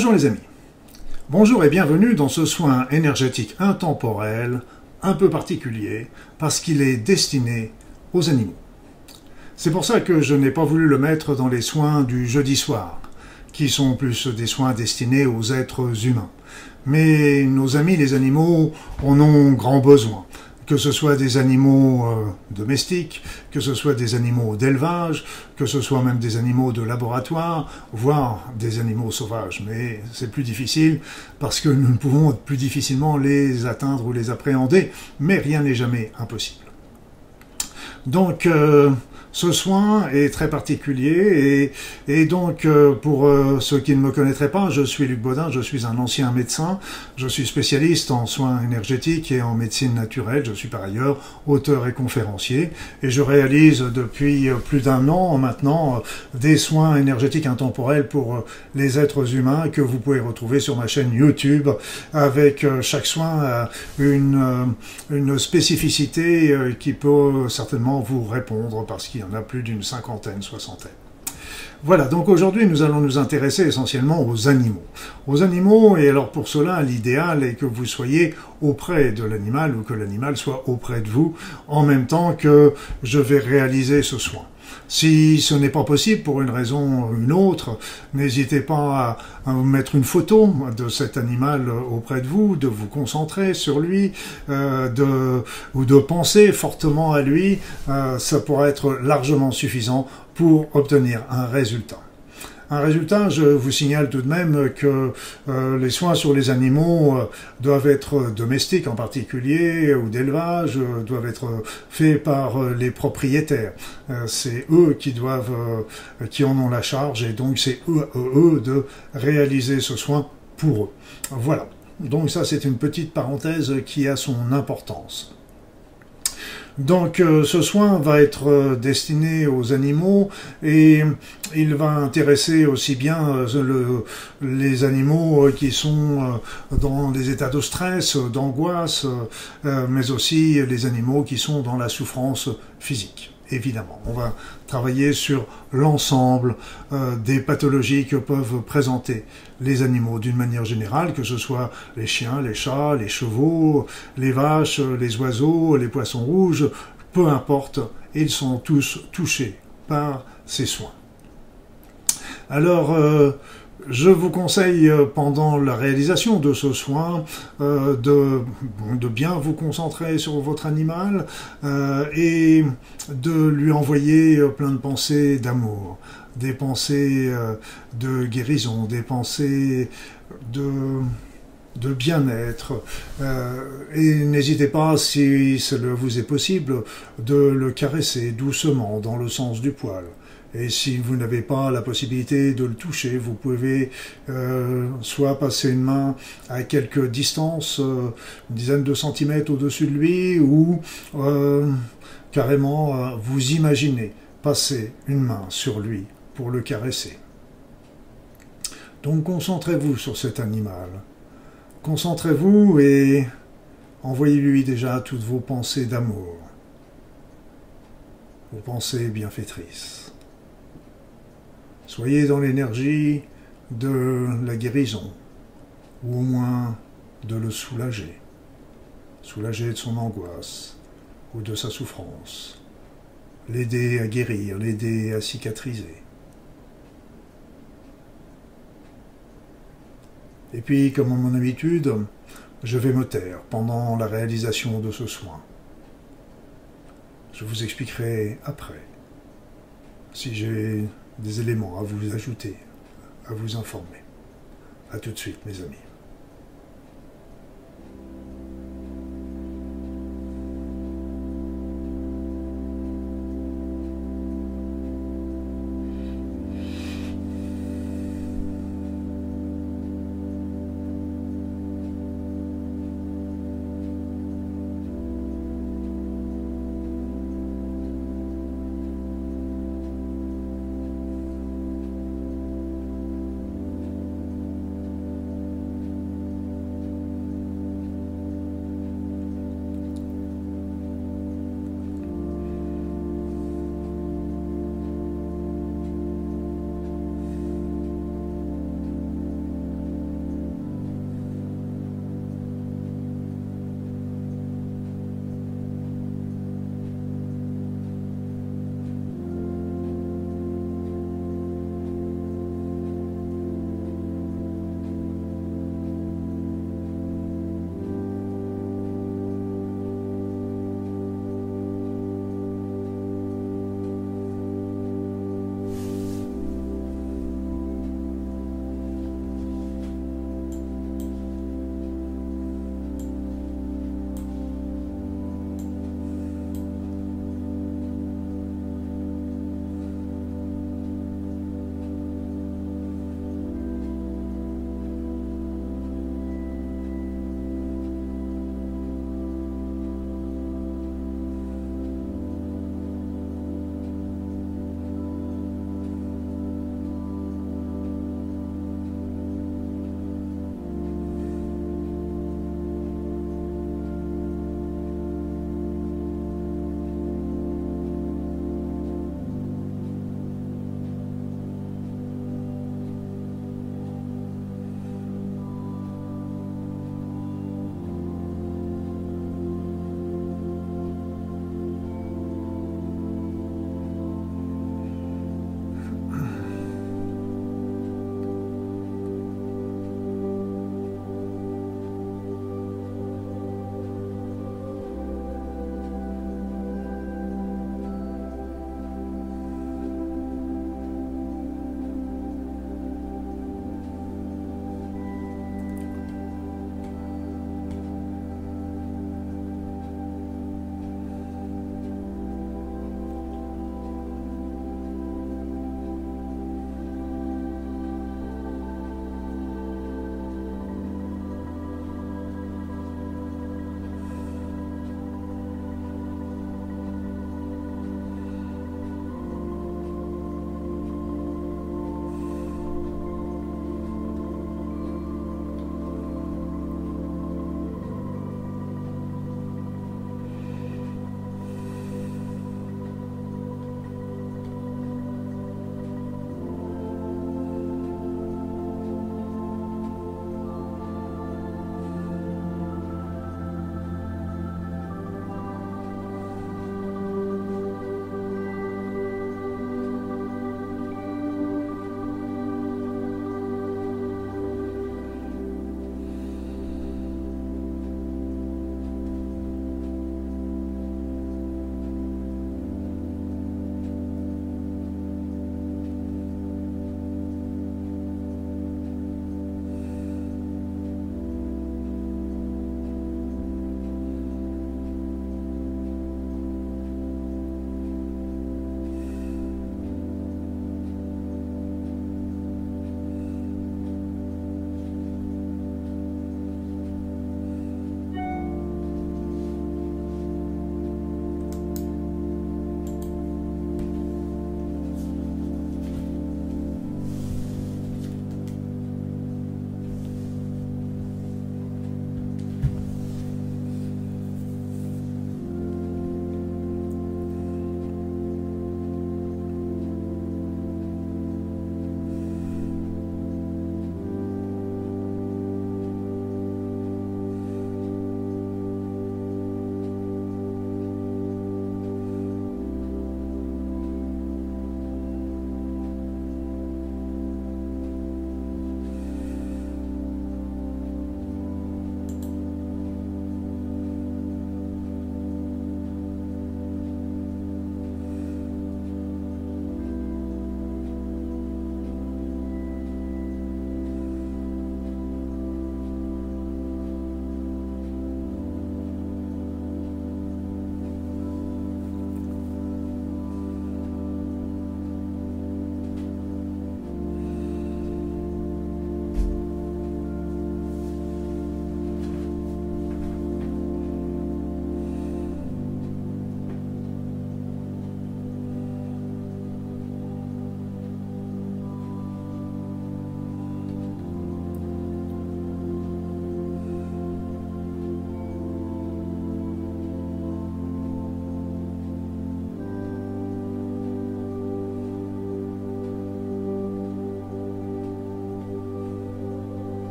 Bonjour les amis. Bonjour et bienvenue dans ce soin énergétique intemporel, un peu particulier, parce qu'il est destiné aux animaux. C'est pour ça que je n'ai pas voulu le mettre dans les soins du jeudi soir, qui sont plus des soins destinés aux êtres humains. Mais nos amis les animaux en ont grand besoin que ce soit des animaux euh, domestiques, que ce soit des animaux d'élevage, que ce soit même des animaux de laboratoire, voire des animaux sauvages. Mais c'est plus difficile parce que nous ne pouvons plus difficilement les atteindre ou les appréhender, mais rien n'est jamais impossible. Donc, euh, ce soin est très particulier et, donc euh, pour euh, ceux qui ne me connaîtraient pas, je suis Luc Baudin, je suis un ancien médecin, je suis spécialiste en soins énergétiques et en médecine naturelle, je suis par ailleurs auteur et conférencier et je réalise depuis euh, plus d'un an maintenant des soins énergétiques intemporels pour les êtres humains que vous pouvez retrouver sur ma chaîne YouTube avec chaque soin une, une spécificité qui peut certainement vous répondre parce qu'il il y en a plus d'une cinquantaine, soixantaine. Voilà, donc aujourd'hui nous allons nous intéresser essentiellement aux animaux. Aux animaux, et alors pour cela, l'idéal est que vous soyez auprès de l'animal ou que l'animal soit auprès de vous en même temps que je vais réaliser ce soin. Si ce n'est pas possible pour une raison ou une autre, n'hésitez pas à, vous mettre une photo de cet animal auprès de vous, de vous concentrer sur lui, euh, ou de penser fortement à lui. Euh, ça pourra être largement suffisant pour obtenir un résultat. Un résultat, je vous signale tout de même que euh, les soins sur les animaux euh, doivent être domestiques en particulier, ou d'élevage, euh, doivent être faits par les propriétaires. c'est eux qui doivent, qui en ont la charge, et donc c'est eux, eux de réaliser ce soin pour eux. Voilà. Donc ça, c'est une petite parenthèse qui a son importance. Donc euh, ce soin va être euh, destiné aux animaux et il va intéresser aussi bien euh, les animaux qui sont dans des états de stress, d'angoisse, mais aussi les animaux qui sont dans la souffrance physique évidemment. On va travailler sur l'ensemble euh, des pathologies que peuvent présenter les animaux d'une manière générale, que ce soit les chiens, les chats, les chevaux, les vaches, les oiseaux, les poissons rouges, peu importe, ils sont tous touchés par ces soins. Alors, euh, je vous conseille euh, pendant la réalisation de ce soin euh, de, bien vous concentrer sur votre animal euh, et de lui envoyer plein de pensées d'amour, des pensées de guérison, des pensées de bien-être. et n'hésitez pas, si cela vous est possible, de le caresser doucement dans le sens du poil. Et si vous n'avez pas la possibilité de le toucher, vous pouvez euh, soit passer une main à quelques distances, euh, une dizaine de centimètres au-dessus de lui, ou euh, carrément vous imaginez passer une main sur lui pour le caresser. Donc concentrez-vous sur cet animal. Concentrez-vous et envoyez-lui déjà toutes vos pensées d'amour, vos pensées bienfaitrices. Soyez dans l'énergie de la guérison, ou au moins de le soulager, soulager de son angoisse ou de sa souffrance, l'aider à guérir, l'aider à cicatriser. Et puis, comme à mon habitude, je vais me taire pendant la réalisation de ce soin. Je vous expliquerai après si j'ai des éléments à vous ajouter, à vous informer. A tout de suite, mes amis.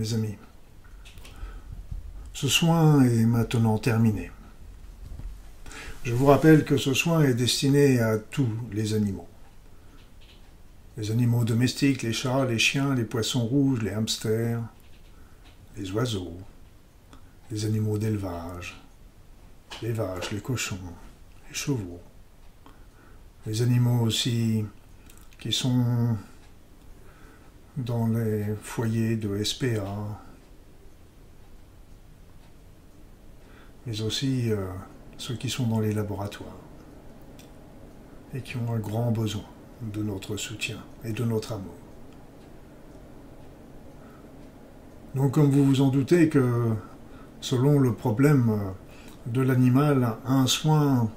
Mes amis. Ce soin est maintenant terminé. Je vous rappelle que ce soin est destiné à tous les animaux. Les animaux domestiques, les chats, les chiens, les poissons rouges, les hamsters, les oiseaux, les animaux d'élevage, les vaches, les cochons, les chevaux, les animaux aussi qui sont dans les foyers de SPA, mais aussi euh, ceux qui sont dans les laboratoires et qui ont un grand besoin de notre soutien et de notre amour. Donc comme vous vous en doutez que selon le problème de l'animal, un soin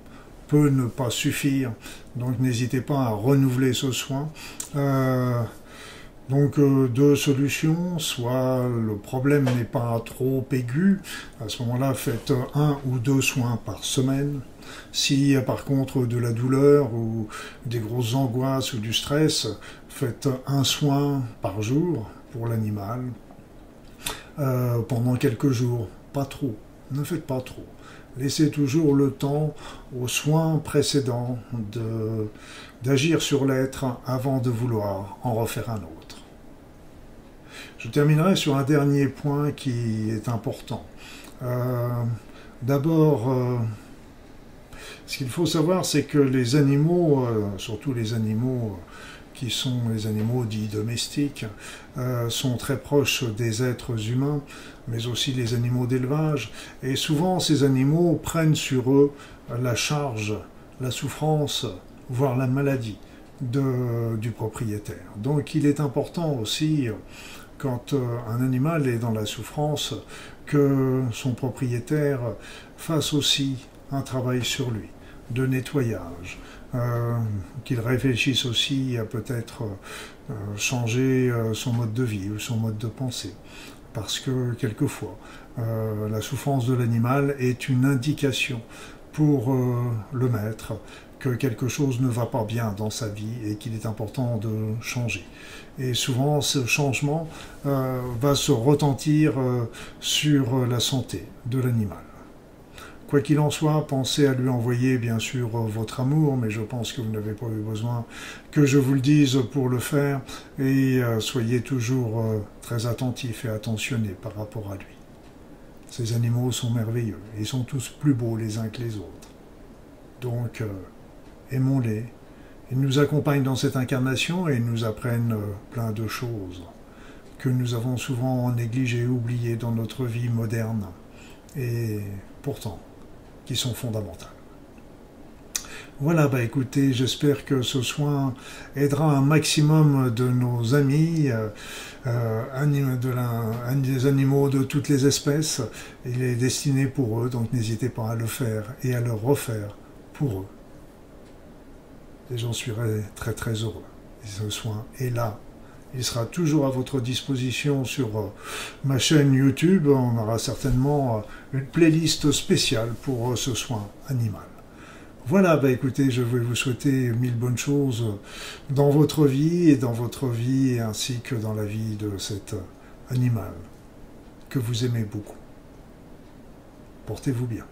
peut ne pas suffire, donc n'hésitez pas à renouveler ce soin. Euh, donc euh, deux solutions, soit le problème n'est pas trop aigu, à ce moment-là faites un ou deux soins par semaine. S'il y a par contre de la douleur ou des grosses angoisses ou du stress, faites un soin par jour pour l'animal euh, pendant quelques jours, pas trop, ne faites pas trop. Laissez toujours le temps aux soins précédents d'agir sur l'être avant de vouloir en refaire un autre. Je terminerai sur un dernier point qui est important. Euh, d'abord, euh, ce qu'il faut savoir, c'est que les animaux, euh, surtout les animaux qui sont les animaux dits domestiques, sont très proches des êtres humains, mais aussi les animaux d'élevage. Et souvent, ces animaux prennent sur eux la charge, la souffrance, voire la maladie du propriétaire. Donc il est important aussi quand euh, un animal est dans la souffrance, que son propriétaire fasse aussi un travail sur lui, de nettoyage, euh, qu'il réfléchisse aussi à peut-être euh, changer son mode de vie ou son mode de pensée. Parce que quelquefois, la souffrance de l'animal est une indication pour le maître que quelque chose ne va pas bien dans sa vie et qu'il est important de changer. Et souvent, ce changement euh, va se retentir euh, sur la santé de l'animal. Quoi qu'il en soit, pensez à lui envoyer bien sûr votre amour, mais je pense que vous n'avez pas eu besoin que je vous le dise pour le faire, et euh, soyez toujours très attentifs et attentionnés par rapport à lui. Ces animaux sont merveilleux, ils sont tous plus beaux les uns que les autres. Donc, aimons-les. Ils nous accompagnent dans cette incarnation et nous apprennent euh, plein de choses que nous avons souvent négligées oubliées dans notre vie moderne et pourtant qui sont fondamentales. Voilà, bah écoutez, j'espère que ce soin aidera un maximum de nos amis, euh, euh de des animaux de toutes les espèces. Il est destiné pour eux, donc n'hésitez pas à le faire et à le refaire pour eux et j'en suis très très heureux. Ce soin est là. Il sera toujours à votre disposition sur euh, ma chaîne YouTube. On aura certainement euh, une playlist spéciale pour euh, ce soin animal. Voilà, bah écoutez, je vais vous souhaiter mille bonnes choses dans votre vie et dans votre vie ainsi que dans la vie de cet animal que vous aimez beaucoup. Portez-vous bien.